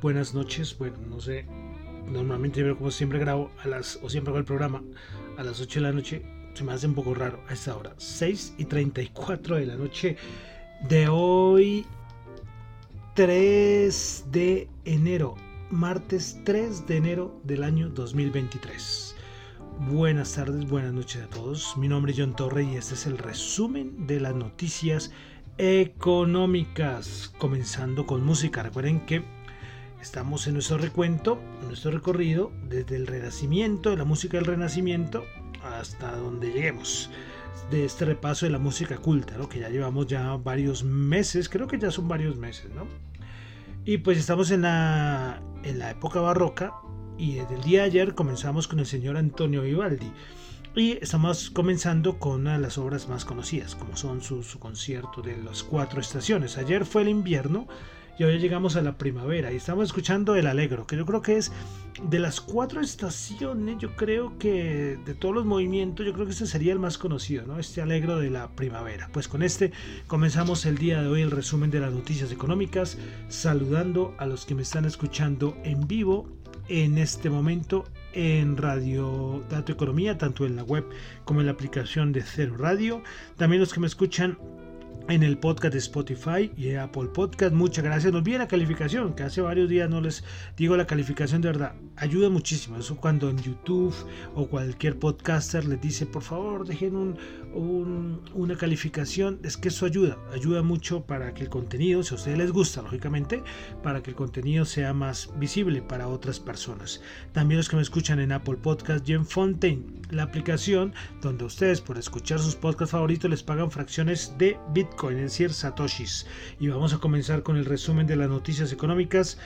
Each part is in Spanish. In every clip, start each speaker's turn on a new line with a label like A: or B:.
A: Buenas noches. Bueno, no sé. Normalmente, como siempre grabo a las, o siempre hago el programa a las 8 de la noche. Se me hace un poco raro a esta hora. 6 y 34 de la noche de hoy, 3 de enero. Martes 3 de enero del año 2023. Buenas tardes, buenas noches a todos. Mi nombre es John Torre y este es el resumen de las noticias económicas, comenzando con música. Recuerden que estamos en nuestro recuento, en nuestro recorrido, desde el Renacimiento, de la música del Renacimiento, hasta donde lleguemos. De este repaso de la música culta, ¿no? que ya llevamos ya varios meses, creo que ya son varios meses, ¿no? Y pues estamos en la, en la época barroca y desde el día de ayer comenzamos con el señor Antonio Vivaldi. Y estamos comenzando con una de las obras más conocidas, como son su, concierto de las cuatro estaciones. Ayer fue el invierno y hoy llegamos a la primavera y estamos escuchando el alegro, que yo creo que es de las cuatro estaciones, yo creo que de todos los movimientos, yo creo que este sería el más conocido, ¿no? Este alegro de la primavera. Pues con este comenzamos el día de hoy el resumen de las noticias económicas, saludando a los que me están escuchando en vivo en este momento en Radio Dato Economía, tanto en la web como en la aplicación de Cero Radio. También los que me escuchan en el podcast de Spotify y Apple Podcast. Muchas gracias. Nos viene la calificación, que hace varios días no les digo la calificación de verdad. Ayuda muchísimo. Eso cuando en YouTube o cualquier podcaster les dice, por favor, dejen un, una calificación. Es que eso ayuda. Ayuda mucho para que el contenido, si a ustedes les gusta, lógicamente, para que el contenido sea más visible para otras personas. También los que me escuchan en Apple Podcast y en Fontaine, la aplicación donde ustedes por escuchar sus podcasts favoritos les pagan fracciones de Bitcoin decir, satoshis. Y vamos a comenzar con el resumen de las noticias económicas,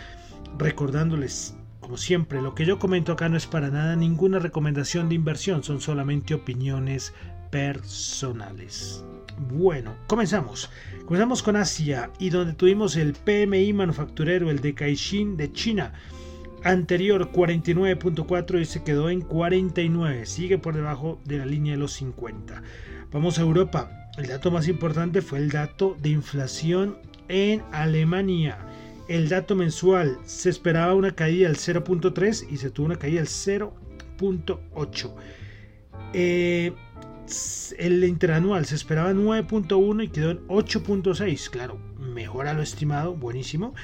A: recordándoles como siempre, lo que yo comento acá no es para nada ninguna recomendación de inversión, son solamente opiniones personales. Bueno, comenzamos. Comenzamos con Asia y donde tuvimos el PMI manufacturero, el de Caixin de China. Anterior 49.4 y se quedó en 49, sigue por debajo de la línea de los 50. Vamos a Europa. El dato más importante fue el dato de inflación en Alemania. El dato mensual se esperaba una caída del 0.3 y se tuvo una caída del 0.8. Eh, el interanual se esperaba 9.1 y quedó en 8.6. Claro, mejor a lo estimado, buenísimo.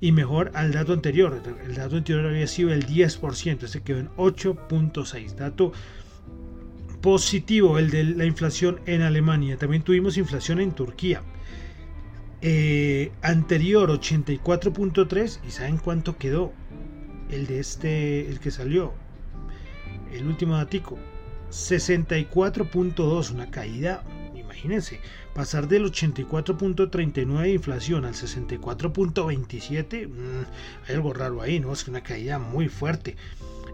A: Y mejor al dato anterior. El dato anterior había sido el 10%, este quedó en 8.6. Dato positivo el de la inflación en Alemania. También tuvimos inflación en Turquía. Eh, anterior 84.3 y saben cuánto quedó el de este el que salió el último datico 64.2 una caída imagínense pasar del 84.39 de inflación al 64.27 mm, hay algo raro ahí no es una caída muy fuerte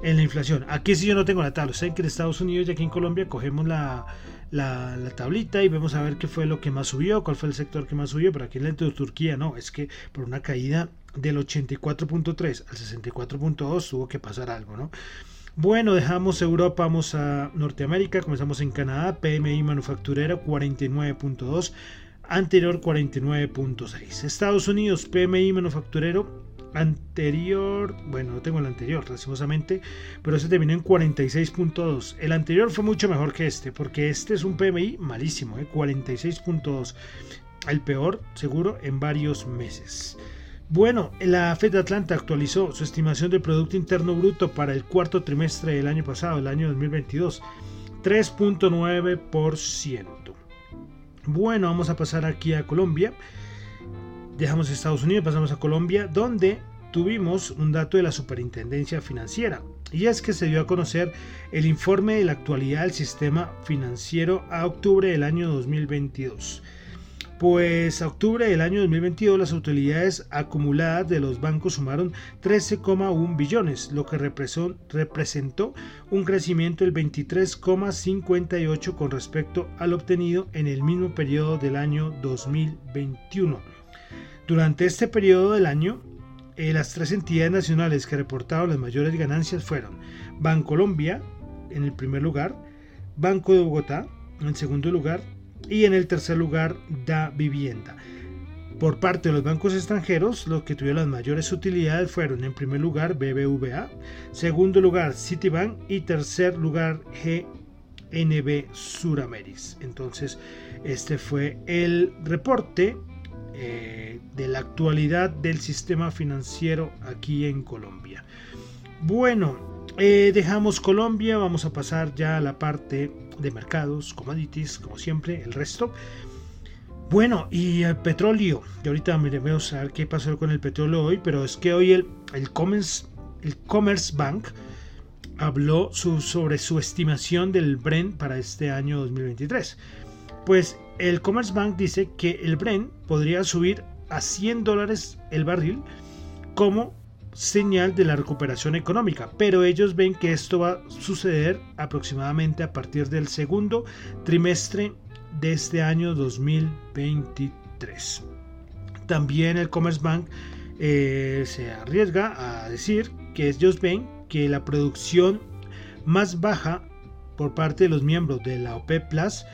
A: en la inflación. Aquí sí yo no tengo la tabla. Saben que en Estados Unidos y aquí en Colombia cogemos la, la, tablita y vemos a ver qué fue lo que más subió, cuál fue el sector que más subió, pero aquí en la de Turquía no, es que por una caída del 84.3 al 64.2 tuvo que pasar algo, ¿no? Bueno, dejamos Europa, vamos a Norteamérica, comenzamos en Canadá, PMI manufacturero 49.2, anterior 49.6. Estados Unidos, PMI manufacturero anterior, bueno, no tengo el anterior, lastimosamente, pero ese terminó en 46.2. El anterior fue mucho mejor que este, porque este es un PMI malísimo, ¿eh? 46.2. El peor, seguro, en varios meses. Bueno, la Fed de Atlanta actualizó su estimación del Producto Interno Bruto para el cuarto trimestre del año pasado, el año 2022, 3.9%. Bueno, vamos a pasar aquí a Colombia. Dejamos Estados Unidos, pasamos a Colombia, donde tuvimos un dato de la Superintendencia Financiera. Y es que se dio a conocer el informe de la actualidad del sistema financiero a octubre del año 2022. Pues a octubre del año 2022 las utilidades acumuladas de los bancos sumaron 13,1 billones, lo que representó un crecimiento del 23,58 con respecto al obtenido en el mismo periodo del año 2021. Durante este periodo del año, eh, las tres entidades nacionales que reportaron las mayores ganancias fueron Bancolombia en el primer lugar, Banco de Bogotá en el segundo lugar y en el tercer lugar Da Vivienda. Por parte de los bancos extranjeros, los que tuvieron las mayores utilidades fueron en primer lugar BBVA, segundo lugar Citibank y tercer lugar GNB Surameris. Entonces, este fue el reporte eh, de la actualidad del sistema financiero aquí en Colombia. Bueno, eh, dejamos Colombia, vamos a pasar ya a la parte de mercados, commodities, como siempre, el resto. Bueno, y el petróleo, y ahorita vamos a ver qué pasó con el petróleo hoy, pero es que hoy el, el, Commerce, el Commerce Bank habló sobre su estimación del Brent para este año 2023. Pues el Commerce Bank dice que el Brent podría subir a 100 dólares el barril como señal de la recuperación económica, pero ellos ven que esto va a suceder aproximadamente a partir del segundo trimestre de este año 2023. También el Commerce Bank eh, se arriesga a decir que ellos ven que la producción más baja por parte de los miembros de la OPEP Plus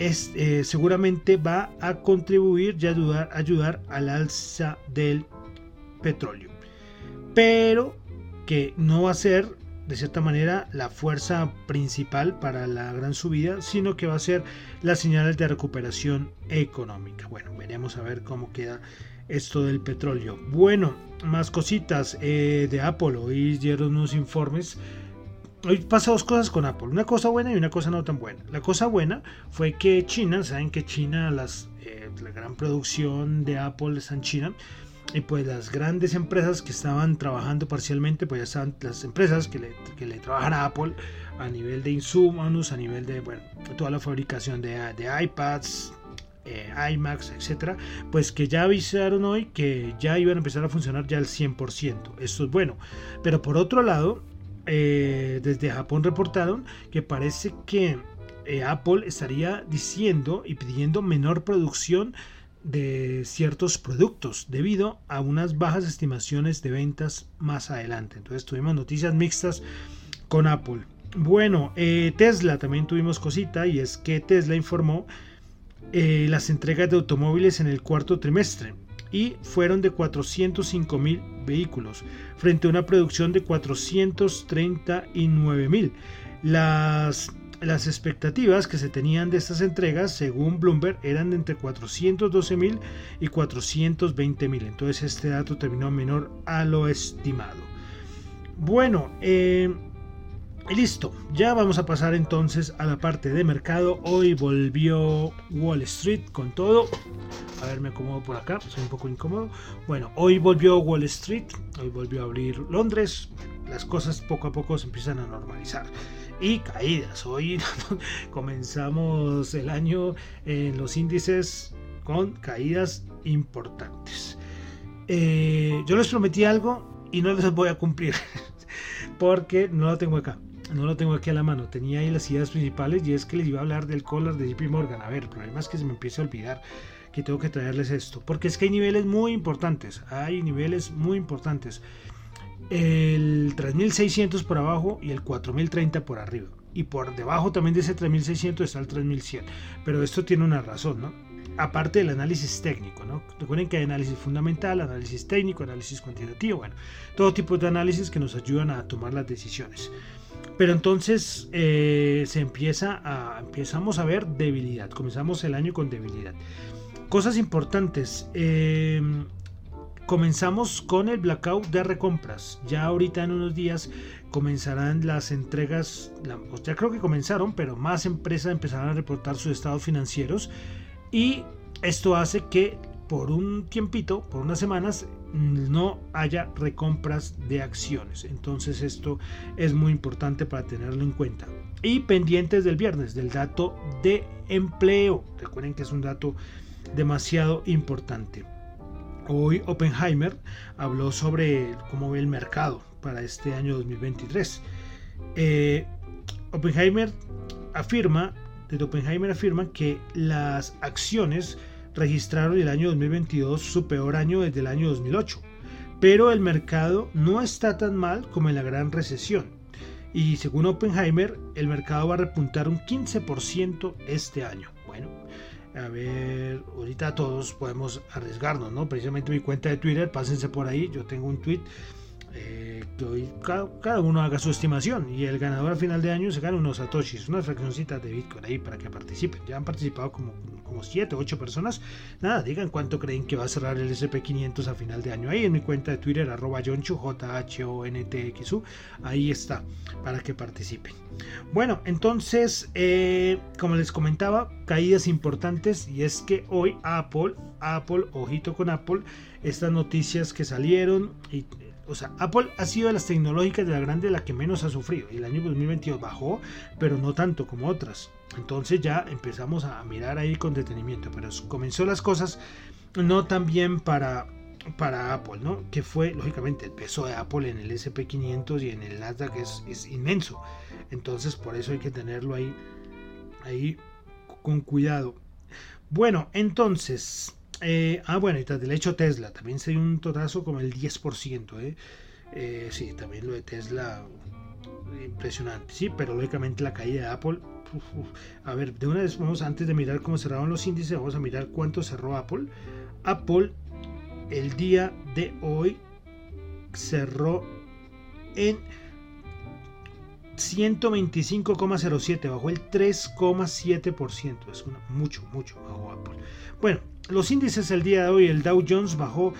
A: eh, seguramente va a contribuir y ayudar, ayudar al alza del petróleo. Pero que no va a ser de cierta manera la fuerza principal para la gran subida, sino que va a ser las señales de recuperación económica. Bueno, veremos a ver cómo queda esto del petróleo. Bueno, más cositas eh, de Apple. Hoy dieron unos informes. Hoy pasa dos cosas con Apple, una cosa buena y una cosa no tan buena. La cosa buena fue que China, saben que China, las, eh, la gran producción de Apple está en China, y pues las grandes empresas que estaban trabajando parcialmente, pues ya estaban las empresas que le, que le trabajan a Apple a nivel de insumos, a nivel de bueno, toda la fabricación de, de iPads, eh, iMacs, etcétera, pues que ya avisaron hoy que ya iban a empezar a funcionar ya al 100%. Esto es bueno. Pero por otro lado, eh, desde Japón reportaron que parece que eh, Apple estaría diciendo y pidiendo menor producción de ciertos productos debido a unas bajas estimaciones de ventas más adelante. Entonces tuvimos noticias mixtas con Apple. Bueno, eh, Tesla también tuvimos cosita y es que Tesla informó las entregas de automóviles en el cuarto trimestre y fueron de 405 mil vehículos frente a una producción de 439 mil. Las las expectativas que se tenían de estas entregas, según Bloomberg, eran de entre 412 mil y 420 mil. Entonces este dato terminó menor a lo estimado. Bueno, eh, listo. Ya vamos a pasar entonces a la parte de mercado. Hoy volvió Wall Street con todo. A ver, me acomodo por acá, soy un poco incómodo. Bueno, hoy volvió Wall Street, hoy volvió a abrir Londres. Las cosas poco a poco se empiezan a normalizar y caídas. Hoy comenzamos el año en los índices con caídas importantes. Eh, yo les prometí algo y no les voy a cumplir porque no lo tengo acá. No lo tengo aquí a la mano. Tenía ahí las ideas principales y es que les iba a hablar del collar de JP Morgan. A ver, el problema es que se me empieza a olvidar que tengo que traerles esto. Porque es que hay niveles muy importantes. Hay niveles muy importantes el 3600 por abajo y el 4030 por arriba. Y por debajo también de ese 3600 está el 3100. Pero esto tiene una razón, ¿no? Aparte del análisis técnico, ¿no? Recuerden que hay análisis fundamental, análisis técnico, análisis cuantitativo, bueno, todo tipo de análisis que nos ayudan a tomar las decisiones. Pero entonces eh, se empieza a, empezamos a ver debilidad, comenzamos el año con debilidad. Cosas importantes, eh, comenzamos con el blackout de recompras. Ya ahorita en unos días comenzarán las entregas, ya creo que comenzaron, pero más empresas empezarán a reportar sus estados financieros y esto hace que por un tiempito, por unas semanas, no haya recompras de acciones. Entonces esto es muy importante para tenerlo en cuenta. Y pendientes del viernes, del dato de empleo. Recuerden que es un dato demasiado importante. Hoy Oppenheimer habló sobre cómo ve el mercado para este año 2023. Eh, Oppenheimer afirma, desde Oppenheimer afirma que las acciones registraron el año 2022 su peor año desde el año 2008, pero el mercado no está tan mal como en la gran recesión. Y según Oppenheimer, el mercado va a repuntar un 15% este año. Bueno, a ver, ahorita todos podemos arriesgarnos, ¿no? Precisamente mi cuenta de Twitter, pásense por ahí, yo tengo un tweet eh, cada, uno haga su estimación y el ganador a final de año se gana unos satoshis, unas fraccioncitas de Bitcoin ahí para que participen. Ya han participado como, como 7, 8 personas. Nada, digan cuánto creen que va a cerrar el SP500 a final de año. Ahí en mi cuenta de Twitter, arroba Jonchu, j h o n t x -U, ahí está, para que participen. Bueno, entonces, eh, como les comentaba, caídas importantes y es que hoy Apple, Apple, ojito con Apple, estas noticias que salieron y o sea, Apple ha sido de las tecnológicas de la grande la que menos ha sufrido. El año 2022 bajó, pero no tanto como otras. Entonces ya empezamos a mirar ahí con detenimiento. Pero comenzó las cosas no tan bien para, para Apple, ¿no? Que fue, lógicamente, el peso de Apple en el SP500 y en el Nasdaq es, es inmenso. Entonces por eso hay que tenerlo ahí, ahí con cuidado. Bueno, entonces Eh, ah, bueno, y tras del hecho Tesla, también se dio un totazo como el 10%. ¿eh? Eh, sí, también lo de Tesla, impresionante. Sí, pero lógicamente la caída de Apple. A ver, de una vez vamos, antes de mirar cómo cerraron los índices, vamos a mirar cuánto cerró Apple. Apple el día de hoy cerró en 125,07, bajó el 3,7%. Es mucho, mucho bajó Apple. Bueno, los índices el día de hoy, el Dow Jones bajó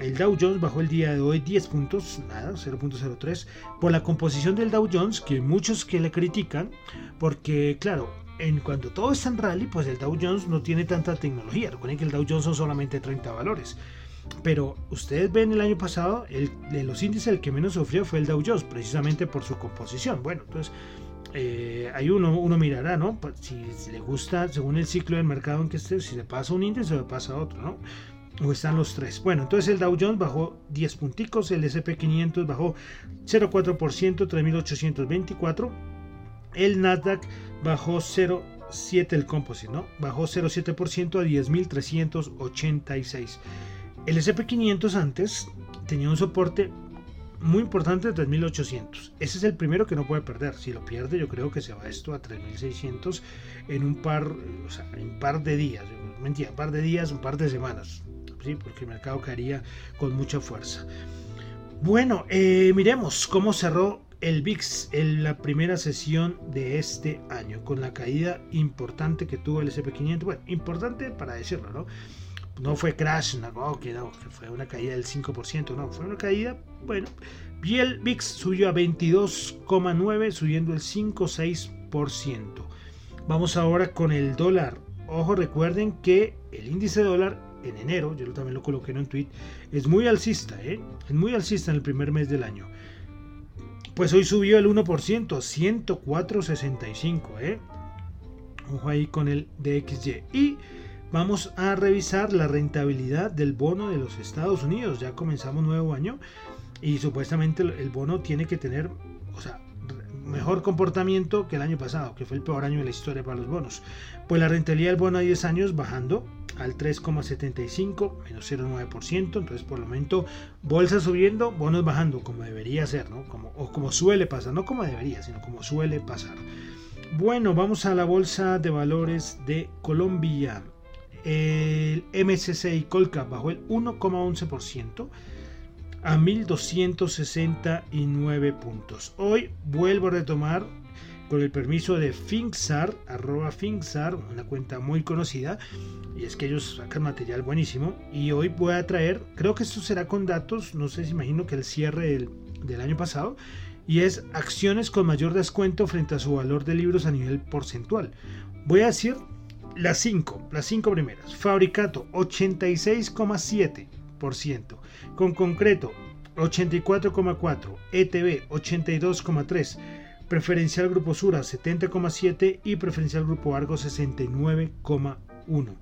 A: el Dow Jones bajó el día de hoy 10 puntos, nada, 0.03, por la composición del Dow Jones, que muchos que le critican, porque claro, en cuanto todo está en rally, pues el Dow Jones no tiene tanta tecnología. Recuerden que el Dow Jones son solamente 30 valores. Pero ustedes ven el año pasado, el, de los índices el que menos sufrió fue el Dow Jones, precisamente por su composición. Bueno, entonces eh, ahí uno, uno mirará, ¿no? Pues, si, le gusta, según el ciclo del mercado en que esté, si le pasa un índice o le pasa otro, ¿no? O están los tres. Bueno, entonces el Dow Jones bajó 10 punticos, el SP500 bajó 0,4%, 3.824. El Nasdaq bajó 0,7 el composite, ¿no? Bajó 0,7% a 10.386. El SP500 antes tenía un soporte muy importante de 3800. Ese es el primero que no puede perder. Si lo pierde, yo creo que se va esto a 3600 en un par, o par de días. Mentira, un par de días, un par de semanas. ¿sí? Porque el mercado caería con mucha fuerza. Bueno, eh, miremos cómo cerró el VIX en la primera sesión de este año, con la caída importante que tuvo el SP500. Bueno, importante para decirlo, ¿no? No fue crash, no, que no, fue una caída del 5%, no, fue una caída, bueno, y el VIX subió a 22,9, subiendo el 5,6%. Vamos ahora con el dólar. Ojo, recuerden que el índice de dólar en enero, yo también lo coloqué en un tweet, es muy alcista, ¿eh? es muy alcista en el primer mes del año. Pues hoy subió el 1%, 104.65, ¿eh? Ojo ahí con el DXY. Y Vamos a revisar la rentabilidad del bono de los Estados Unidos. Ya comenzamos nuevo año y supuestamente el bono tiene que tener, mejor comportamiento que el año pasado, que fue el peor año de la historia para los bonos. Pues la rentabilidad del bono a 10 años bajando al 3,75, menos 0,9%. Entonces, por el momento, bolsa subiendo, bonos bajando, como debería ser, ¿no? Como, o como suele pasar, no como debería, sino como suele pasar. Bueno, vamos a la bolsa de valores de Colombia. El MSCI Colcap bajó el 1,11% a 1269 puntos. Hoy vuelvo a retomar con el permiso de Finxar, arroba una cuenta muy conocida, y es que ellos sacan material buenísimo. Y hoy voy a traer, creo que esto será con datos, no sé si imagino que el cierre del, del año pasado, y es acciones con mayor descuento frente a su valor de libros a nivel porcentual. Voy a decir las 5, las 5 primeras. Fabricato 86,7%. Con concreto 84,4%. ETB 82,3%. Preferencial Grupo Sura 70,7% y Preferencial Grupo Argo 69,1%.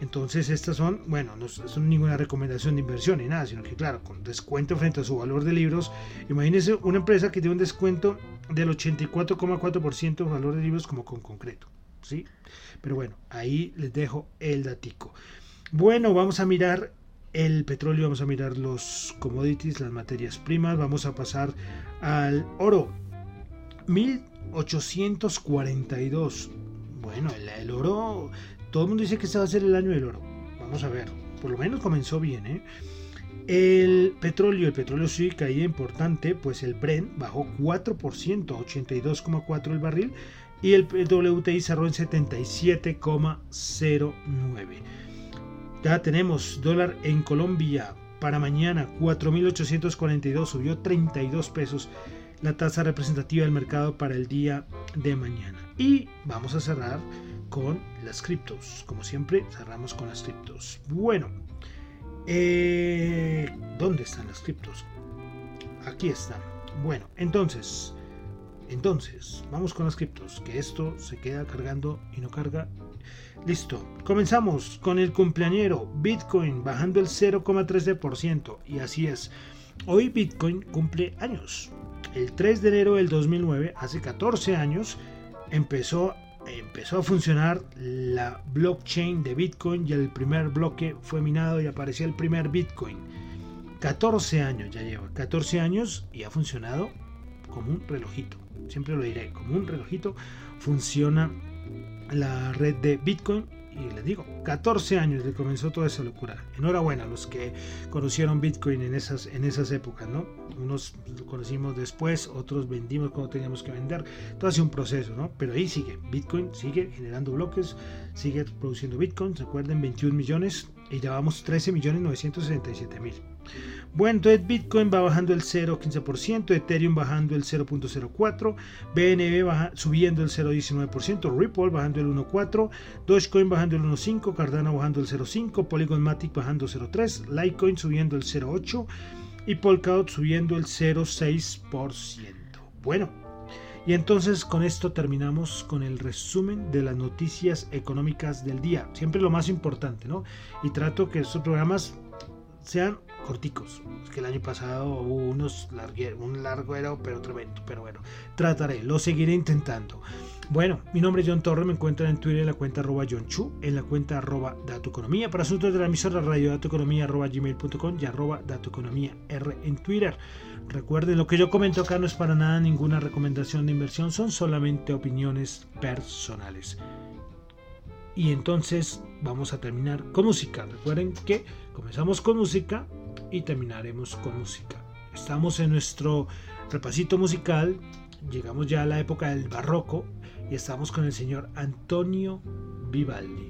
A: Entonces estas son, bueno, no son ninguna recomendación de inversión ni nada, sino que claro, con descuento frente a su valor de libros, imagínense una empresa que tiene un descuento del 84,4% de valor de libros como con concreto. ¿sí? Pero bueno, ahí les dejo el datico. Bueno, vamos a mirar el petróleo, vamos a mirar los commodities, las materias primas, vamos a pasar al oro. 1842. Bueno, el, oro, todo el mundo dice que este va a ser el año del oro. Vamos a ver, por lo menos comenzó bien, ¿eh? El petróleo, el petróleo sí caía importante, pues el Brent bajó 4%, 82,4 el barril, y el WTI cerró en 77,09. Ya tenemos dólar en Colombia para mañana 4.842, subió 32 pesos la tasa representativa del mercado para el día de mañana. Y vamos a cerrar con las criptos. Como siempre, cerramos con las criptos. Bueno, eh, ¿dónde están las criptos? Aquí están. Bueno, entonces, entonces, vamos con las criptos, que esto se queda cargando y no carga. Listo, comenzamos con el cumpleañero Bitcoin bajando el 0,13% y así es. Hoy Bitcoin cumple años. El 3 de enero del 2009, hace 14 años, empezó empezó a funcionar la blockchain de Bitcoin y el primer bloque fue minado y apareció el primer Bitcoin. 14 años ya lleva, 14 años y ha funcionado como un relojito. Siempre lo diré, como un relojito funciona la red de Bitcoin y les digo, 14 años de comenzó toda esa locura. Enhorabuena a los que conocieron Bitcoin en esas, en esas épocas, ¿no? Unos lo conocimos después, otros vendimos cuando teníamos que vender. Todo ha sido un proceso, ¿no? Pero ahí sigue, Bitcoin sigue generando bloques, sigue produciendo Bitcoin. Recuerden, 21 millones y llevamos 13 millones 967 mil. Bueno, entonces Bitcoin va bajando el 0,15%, Ethereum bajando el 0.04%, BNB subiendo el 0.19%, Ripple bajando el 1.4%, Dogecoin bajando el 1.5%, Cardano bajando el 0.5%, Polygon Matic bajando 0.3%, Litecoin subiendo el 0.8% y Polkadot subiendo el 0.6%. Bueno, y entonces con esto terminamos con el resumen de las noticias económicas del día. Siempre lo más importante, ¿no? Y trato que estos programas sean corticos. Que el año pasado hubo unos un larguero, pero tremendo. Pero bueno, trataré, lo seguiré intentando. Bueno, mi nombre es John Torres, me encuentran en Twitter en la cuenta arroba John Chu, en la cuenta arroba Economía, para asuntos de la emisora radio datoeconomía arroba gmail.com y arroba Economía R en Twitter. Recuerden, lo que yo comento acá no es para nada ninguna recomendación de inversión, son solamente opiniones personales. Y entonces vamos a terminar con música. Recuerden que comenzamos con música y terminaremos con música. Estamos en nuestro repasito musical, llegamos ya a la época del barroco y estamos con el señor Antonio Vivaldi.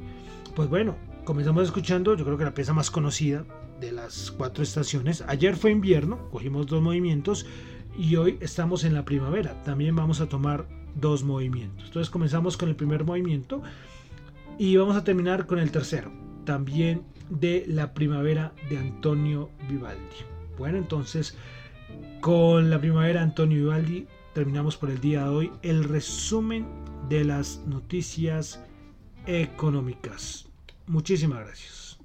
A: Pues bueno, comenzamos escuchando, yo creo que la pieza más conocida de las cuatro estaciones. Ayer fue invierno, cogimos dos movimientos y hoy estamos en la primavera. También vamos a tomar dos movimientos. Entonces comenzamos con el primer movimiento y vamos a terminar con el tercero. También de la primavera de Antonio Vivaldi. Bueno, entonces con la primavera de Antonio Vivaldi terminamos por el día de hoy el resumen de las noticias económicas. Muchísimas gracias.